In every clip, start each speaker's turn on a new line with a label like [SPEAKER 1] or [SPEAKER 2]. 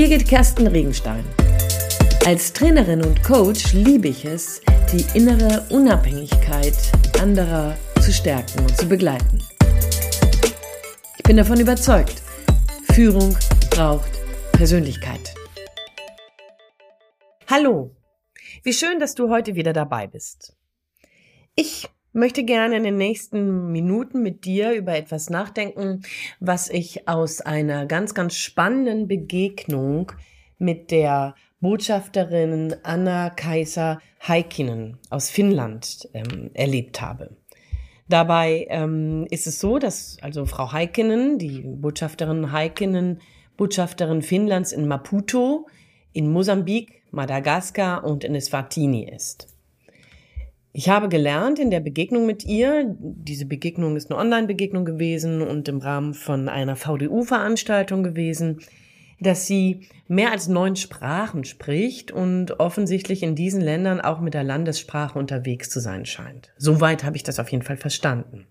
[SPEAKER 1] Birgit Kersten Regenstein. Als Trainerin und Coach liebe ich es, die innere Unabhängigkeit anderer zu stärken und zu begleiten. Ich bin davon überzeugt, Führung braucht Persönlichkeit. Hallo, wie schön, dass du heute wieder dabei bist. Ich möchte gerne in den nächsten Minuten mit dir über etwas nachdenken, was ich aus einer ganz, ganz spannenden Begegnung mit der Botschafterin Anna Kaiser Heikkinen aus Finnland ähm, erlebt habe. Dabei ähm, ist es so, dass also Frau Heikkinen, die Botschafterin Heikkinen, Botschafterin Finnlands in Maputo, in Mosambik, Madagaskar und in Eswatini ist. Ich habe gelernt in der Begegnung mit ihr, diese Begegnung ist eine Online-Begegnung gewesen und im Rahmen von einer VDU-Veranstaltung gewesen, dass sie mehr als neun Sprachen spricht und offensichtlich in diesen Ländern auch mit der Landessprache unterwegs zu sein scheint. Soweit habe ich das auf jeden Fall verstanden.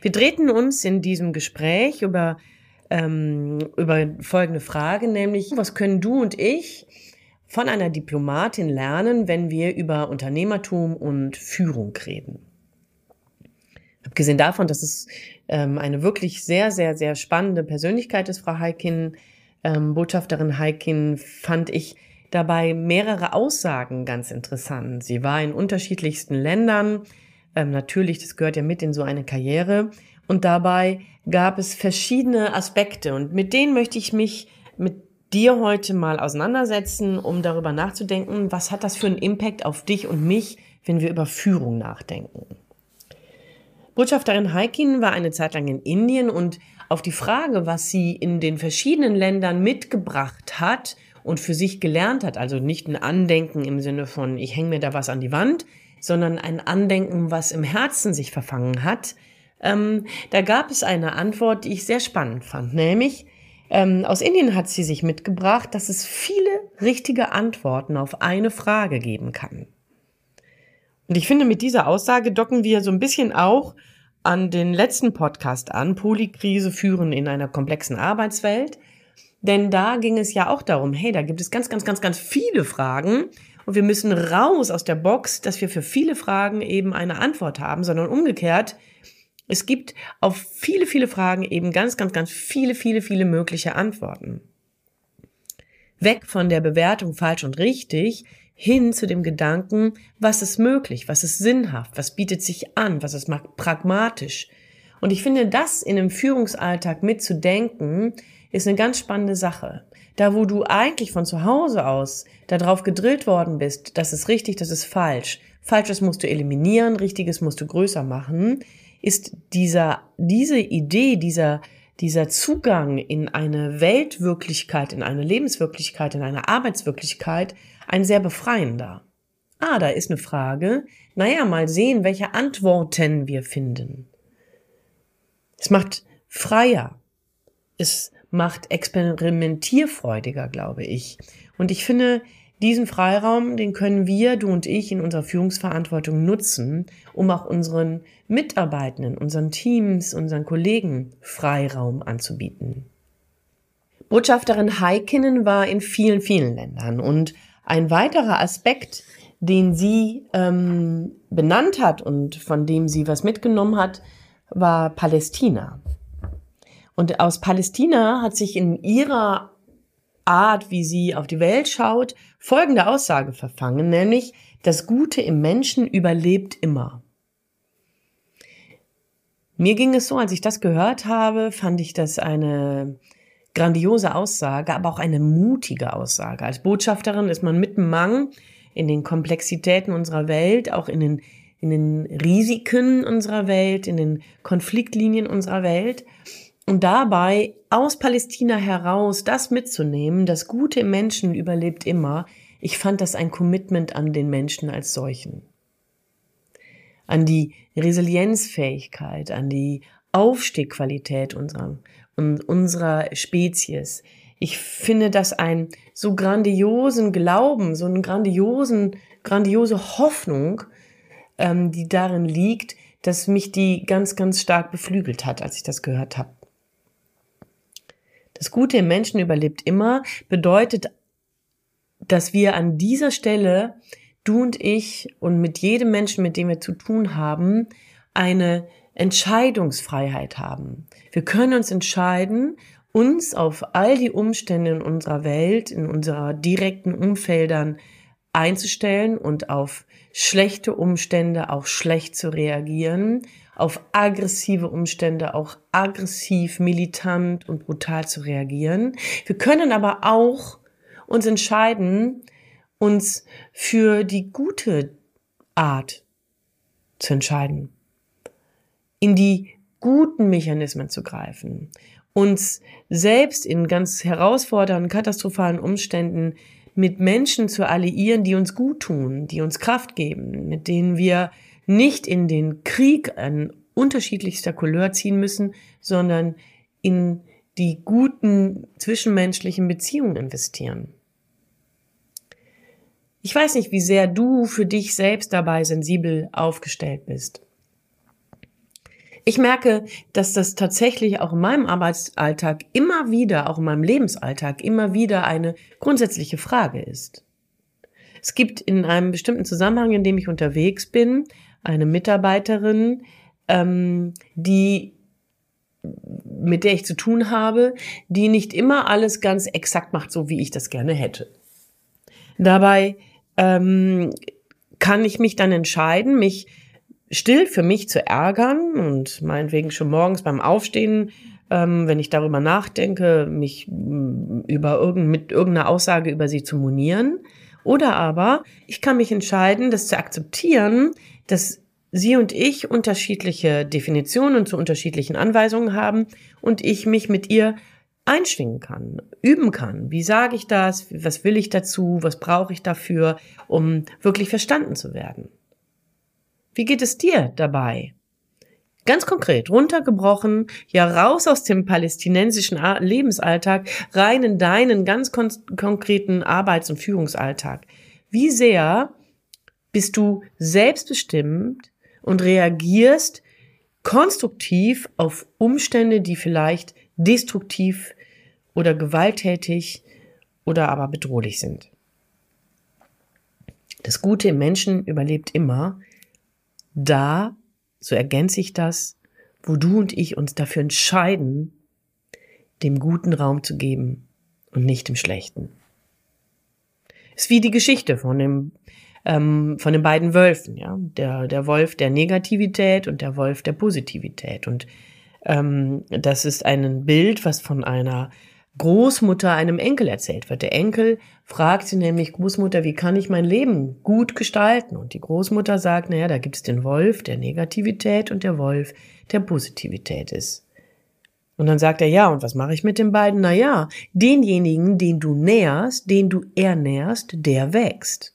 [SPEAKER 1] Wir drehten uns in diesem Gespräch über, ähm, über folgende Frage, nämlich was können du und ich von einer Diplomatin lernen, wenn wir über Unternehmertum und Führung reden. Abgesehen davon, dass es ähm, eine wirklich sehr, sehr, sehr spannende Persönlichkeit ist, Frau Heikin, ähm, Botschafterin Heikin, fand ich dabei mehrere Aussagen ganz interessant. Sie war in unterschiedlichsten Ländern. Ähm, natürlich, das gehört ja mit in so eine Karriere. Und dabei gab es verschiedene Aspekte. Und mit denen möchte ich mich mit dir heute mal auseinandersetzen, um darüber nachzudenken, was hat das für einen Impact auf dich und mich, wenn wir über Führung nachdenken. Botschafterin Heikin war eine Zeit lang in Indien und auf die Frage, was sie in den verschiedenen Ländern mitgebracht hat und für sich gelernt hat, also nicht ein Andenken im Sinne von, ich hänge mir da was an die Wand, sondern ein Andenken, was im Herzen sich verfangen hat, ähm, da gab es eine Antwort, die ich sehr spannend fand, nämlich, ähm, aus Indien hat sie sich mitgebracht, dass es viele richtige Antworten auf eine Frage geben kann. Und ich finde, mit dieser Aussage docken wir so ein bisschen auch an den letzten Podcast an, Polykrise führen in einer komplexen Arbeitswelt. Denn da ging es ja auch darum, hey, da gibt es ganz, ganz, ganz, ganz viele Fragen und wir müssen raus aus der Box, dass wir für viele Fragen eben eine Antwort haben, sondern umgekehrt, es gibt auf viele, viele Fragen eben ganz, ganz, ganz viele, viele, viele mögliche Antworten. Weg von der Bewertung falsch und richtig hin zu dem Gedanken, was ist möglich, was ist sinnhaft, was bietet sich an, was ist pragmatisch. Und ich finde, das in einem Führungsalltag mitzudenken, ist eine ganz spannende Sache. Da, wo du eigentlich von zu Hause aus darauf gedrillt worden bist, das ist richtig, das ist falsch. Falsches musst du eliminieren, richtiges musst du größer machen ist dieser, diese Idee, dieser, dieser Zugang in eine Weltwirklichkeit, in eine Lebenswirklichkeit, in eine Arbeitswirklichkeit ein sehr befreiender. Ah, da ist eine Frage. Naja, mal sehen, welche Antworten wir finden. Es macht freier. Es macht experimentierfreudiger, glaube ich. Und ich finde, diesen Freiraum, den können wir, du und ich, in unserer Führungsverantwortung nutzen, um auch unseren Mitarbeitenden, unseren Teams, unseren Kollegen Freiraum anzubieten. Botschafterin Heikinnen war in vielen, vielen Ländern und ein weiterer Aspekt, den sie ähm, benannt hat und von dem sie was mitgenommen hat, war Palästina. Und aus Palästina hat sich in ihrer Art, wie sie auf die Welt schaut, folgende Aussage verfangen, nämlich das Gute im Menschen überlebt immer. Mir ging es so, als ich das gehört habe, fand ich das eine grandiose Aussage, aber auch eine mutige Aussage. Als Botschafterin ist man mitten Mang in den Komplexitäten unserer Welt, auch in den, in den Risiken unserer Welt, in den Konfliktlinien unserer Welt. Und dabei aus Palästina heraus das mitzunehmen, das Gute Menschen überlebt immer, ich fand das ein Commitment an den Menschen als solchen. An die Resilienzfähigkeit, an die Aufstehqualität unserer, unserer Spezies. Ich finde das ein so grandiosen Glauben, so einen grandiosen, grandiose Hoffnung, ähm, die darin liegt, dass mich die ganz, ganz stark beflügelt hat, als ich das gehört habe. Das Gute im Menschen überlebt immer bedeutet, dass wir an dieser Stelle, du und ich und mit jedem Menschen, mit dem wir zu tun haben, eine Entscheidungsfreiheit haben. Wir können uns entscheiden, uns auf all die Umstände in unserer Welt, in unserer direkten Umfeldern einzustellen und auf schlechte Umstände auch schlecht zu reagieren, auf aggressive Umstände auch aggressiv, militant und brutal zu reagieren. Wir können aber auch uns entscheiden, uns für die gute Art zu entscheiden, in die guten Mechanismen zu greifen, uns selbst in ganz herausfordernden, katastrophalen Umständen mit Menschen zu alliieren, die uns gut tun, die uns Kraft geben, mit denen wir nicht in den Krieg an unterschiedlichster Couleur ziehen müssen, sondern in die guten zwischenmenschlichen Beziehungen investieren. Ich weiß nicht, wie sehr du für dich selbst dabei sensibel aufgestellt bist. Ich merke, dass das tatsächlich auch in meinem Arbeitsalltag immer wieder, auch in meinem Lebensalltag immer wieder eine grundsätzliche Frage ist. Es gibt in einem bestimmten Zusammenhang, in dem ich unterwegs bin, eine Mitarbeiterin, ähm, die mit der ich zu tun habe, die nicht immer alles ganz exakt macht, so wie ich das gerne hätte. Dabei ähm, kann ich mich dann entscheiden, mich still für mich zu ärgern und meinetwegen schon morgens beim Aufstehen, ähm, wenn ich darüber nachdenke, mich mm, über irgend, mit irgendeiner Aussage über sie zu monieren. Oder aber ich kann mich entscheiden, das zu akzeptieren, dass sie und ich unterschiedliche Definitionen zu unterschiedlichen Anweisungen haben und ich mich mit ihr einschwingen kann, üben kann. Wie sage ich das? Was will ich dazu? Was brauche ich dafür, um wirklich verstanden zu werden? Wie geht es dir dabei? Ganz konkret, runtergebrochen, ja raus aus dem palästinensischen Lebensalltag, rein in deinen ganz kon konkreten Arbeits- und Führungsalltag. Wie sehr bist du selbstbestimmt und reagierst konstruktiv auf Umstände, die vielleicht destruktiv oder gewalttätig oder aber bedrohlich sind? Das Gute im Menschen überlebt immer, da, so ergänze ich das, wo du und ich uns dafür entscheiden, dem guten Raum zu geben und nicht dem schlechten. Ist wie die Geschichte von dem ähm, von den beiden Wölfen, ja, der der Wolf der Negativität und der Wolf der Positivität und ähm, das ist ein Bild, was von einer Großmutter einem Enkel erzählt wird. Der Enkel fragt sie nämlich, Großmutter, wie kann ich mein Leben gut gestalten? Und die Großmutter sagt, naja, da gibt's den Wolf der Negativität und der Wolf der Positivität ist. Und dann sagt er, ja, und was mache ich mit den beiden? Naja, denjenigen, den du nährst, den du ernährst, der wächst.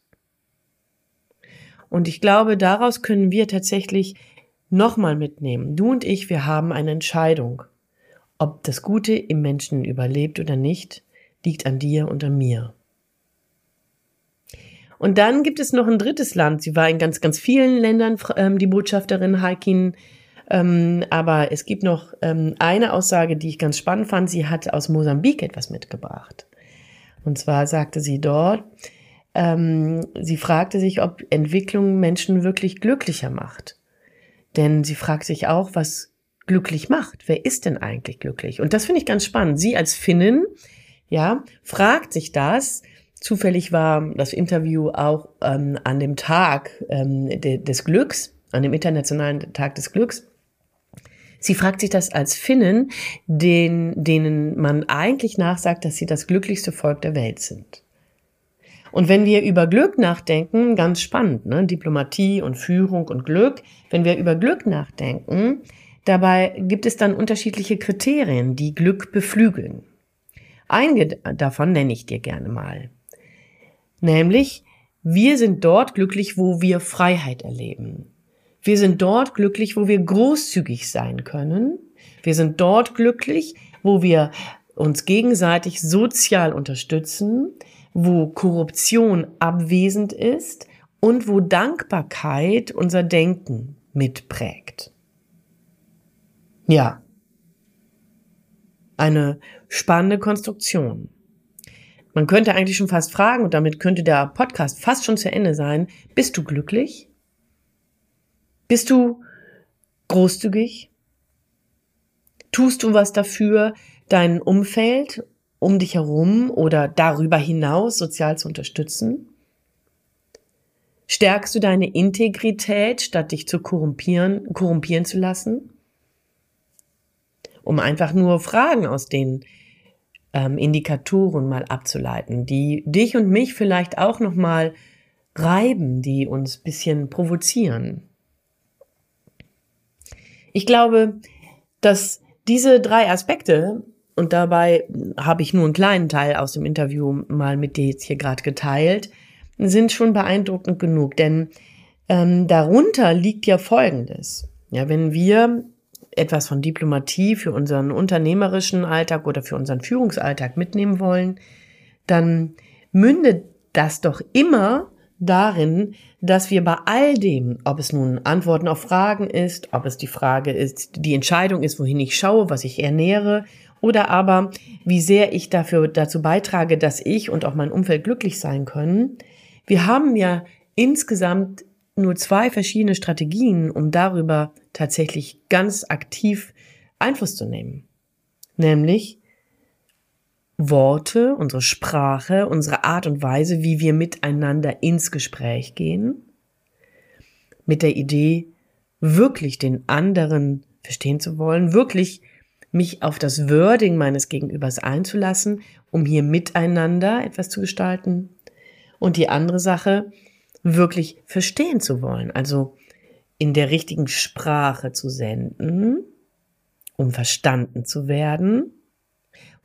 [SPEAKER 1] Und ich glaube, daraus können wir tatsächlich nochmal mitnehmen. Du und ich, wir haben eine Entscheidung. Ob das Gute im Menschen überlebt oder nicht, liegt an dir und an mir. Und dann gibt es noch ein drittes Land. Sie war in ganz, ganz vielen Ländern ähm, die Botschafterin Haikin. Ähm, aber es gibt noch ähm, eine Aussage, die ich ganz spannend fand. Sie hat aus Mosambik etwas mitgebracht. Und zwar sagte sie dort, ähm, sie fragte sich, ob Entwicklung Menschen wirklich glücklicher macht. Denn sie fragt sich auch, was glücklich macht. Wer ist denn eigentlich glücklich? Und das finde ich ganz spannend. Sie als Finnin, ja, fragt sich das. Zufällig war das Interview auch ähm, an dem Tag ähm, de, des Glücks, an dem Internationalen Tag des Glücks. Sie fragt sich das als Finnen, den, denen man eigentlich nachsagt, dass sie das glücklichste Volk der Welt sind. Und wenn wir über Glück nachdenken, ganz spannend, ne? Diplomatie und Führung und Glück, wenn wir über Glück nachdenken, Dabei gibt es dann unterschiedliche Kriterien, die Glück beflügeln. Einige davon nenne ich dir gerne mal. Nämlich, wir sind dort glücklich, wo wir Freiheit erleben. Wir sind dort glücklich, wo wir großzügig sein können. Wir sind dort glücklich, wo wir uns gegenseitig sozial unterstützen, wo Korruption abwesend ist und wo Dankbarkeit unser Denken mitprägt. Ja. eine spannende Konstruktion. Man könnte eigentlich schon fast fragen, und damit könnte der Podcast fast schon zu Ende sein, bist du glücklich? Bist du großzügig? Tust du was dafür, dein Umfeld um dich herum oder darüber hinaus sozial zu unterstützen? Stärkst du deine Integrität, statt dich zu korrumpieren, korrumpieren zu lassen? Um einfach nur Fragen aus den ähm, Indikatoren mal abzuleiten, die dich und mich vielleicht auch noch mal reiben, die uns bisschen provozieren. Ich glaube, dass diese drei Aspekte und dabei habe ich nur einen kleinen Teil aus dem Interview mal mit dir jetzt hier gerade geteilt, sind schon beeindruckend genug, denn ähm, darunter liegt ja Folgendes. Ja, wenn wir etwas von Diplomatie für unseren unternehmerischen Alltag oder für unseren Führungsalltag mitnehmen wollen, dann mündet das doch immer darin, dass wir bei all dem, ob es nun Antworten auf Fragen ist, ob es die Frage ist, die Entscheidung ist, wohin ich schaue, was ich ernähre, oder aber wie sehr ich dafür dazu beitrage, dass ich und auch mein Umfeld glücklich sein können. Wir haben ja insgesamt nur zwei verschiedene Strategien, um darüber tatsächlich ganz aktiv Einfluss zu nehmen. Nämlich Worte, unsere Sprache, unsere Art und Weise, wie wir miteinander ins Gespräch gehen, mit der Idee, wirklich den anderen verstehen zu wollen, wirklich mich auf das Wording meines Gegenübers einzulassen, um hier miteinander etwas zu gestalten. Und die andere Sache, wirklich verstehen zu wollen, also in der richtigen Sprache zu senden, um verstanden zu werden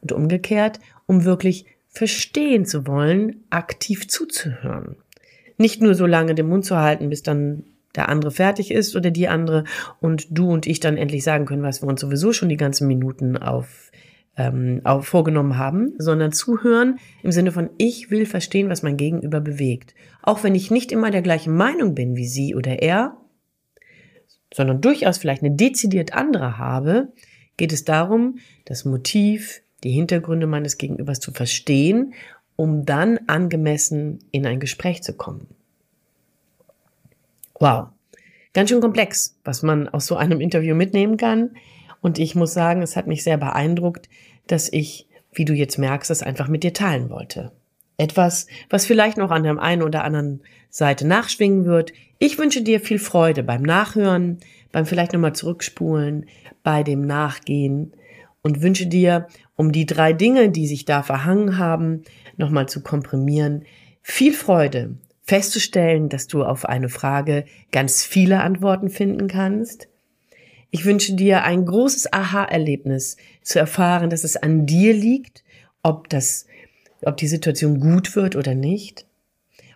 [SPEAKER 1] und umgekehrt, um wirklich verstehen zu wollen, aktiv zuzuhören. Nicht nur so lange den Mund zu halten, bis dann der andere fertig ist oder die andere und du und ich dann endlich sagen können, was wir uns sowieso schon die ganzen Minuten auf, ähm, vorgenommen haben, sondern zuhören im Sinne von ich will verstehen, was mein Gegenüber bewegt. Auch wenn ich nicht immer der gleichen Meinung bin wie sie oder er, sondern durchaus vielleicht eine dezidiert andere habe, geht es darum, das Motiv, die Hintergründe meines Gegenübers zu verstehen, um dann angemessen in ein Gespräch zu kommen. Wow, ganz schön komplex, was man aus so einem Interview mitnehmen kann. Und ich muss sagen, es hat mich sehr beeindruckt, dass ich, wie du jetzt merkst, es einfach mit dir teilen wollte. Etwas, was vielleicht noch an der einen oder anderen Seite nachschwingen wird. Ich wünsche dir viel Freude beim Nachhören, beim vielleicht nochmal zurückspulen, bei dem Nachgehen und wünsche dir, um die drei Dinge, die sich da verhangen haben, nochmal zu komprimieren, viel Freude festzustellen, dass du auf eine Frage ganz viele Antworten finden kannst. Ich wünsche dir ein großes Aha-Erlebnis zu erfahren, dass es an dir liegt, ob das, ob die Situation gut wird oder nicht,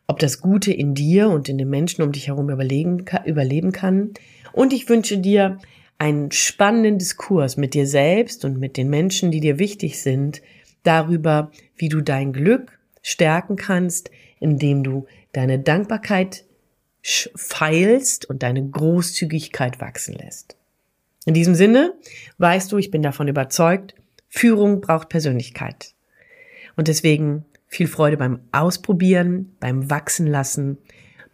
[SPEAKER 1] ob das Gute in dir und in den Menschen um dich herum überlegen, überleben kann. Und ich wünsche dir einen spannenden Diskurs mit dir selbst und mit den Menschen, die dir wichtig sind, darüber, wie du dein Glück stärken kannst, indem du deine Dankbarkeit feilst und deine Großzügigkeit wachsen lässt. In diesem Sinne weißt du, ich bin davon überzeugt, Führung braucht Persönlichkeit. Und deswegen viel Freude beim Ausprobieren, beim Wachsen lassen,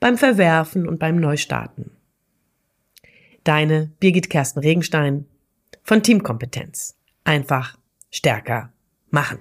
[SPEAKER 1] beim Verwerfen und beim Neustarten. Deine Birgit Kersten Regenstein von Teamkompetenz. Einfach stärker machen.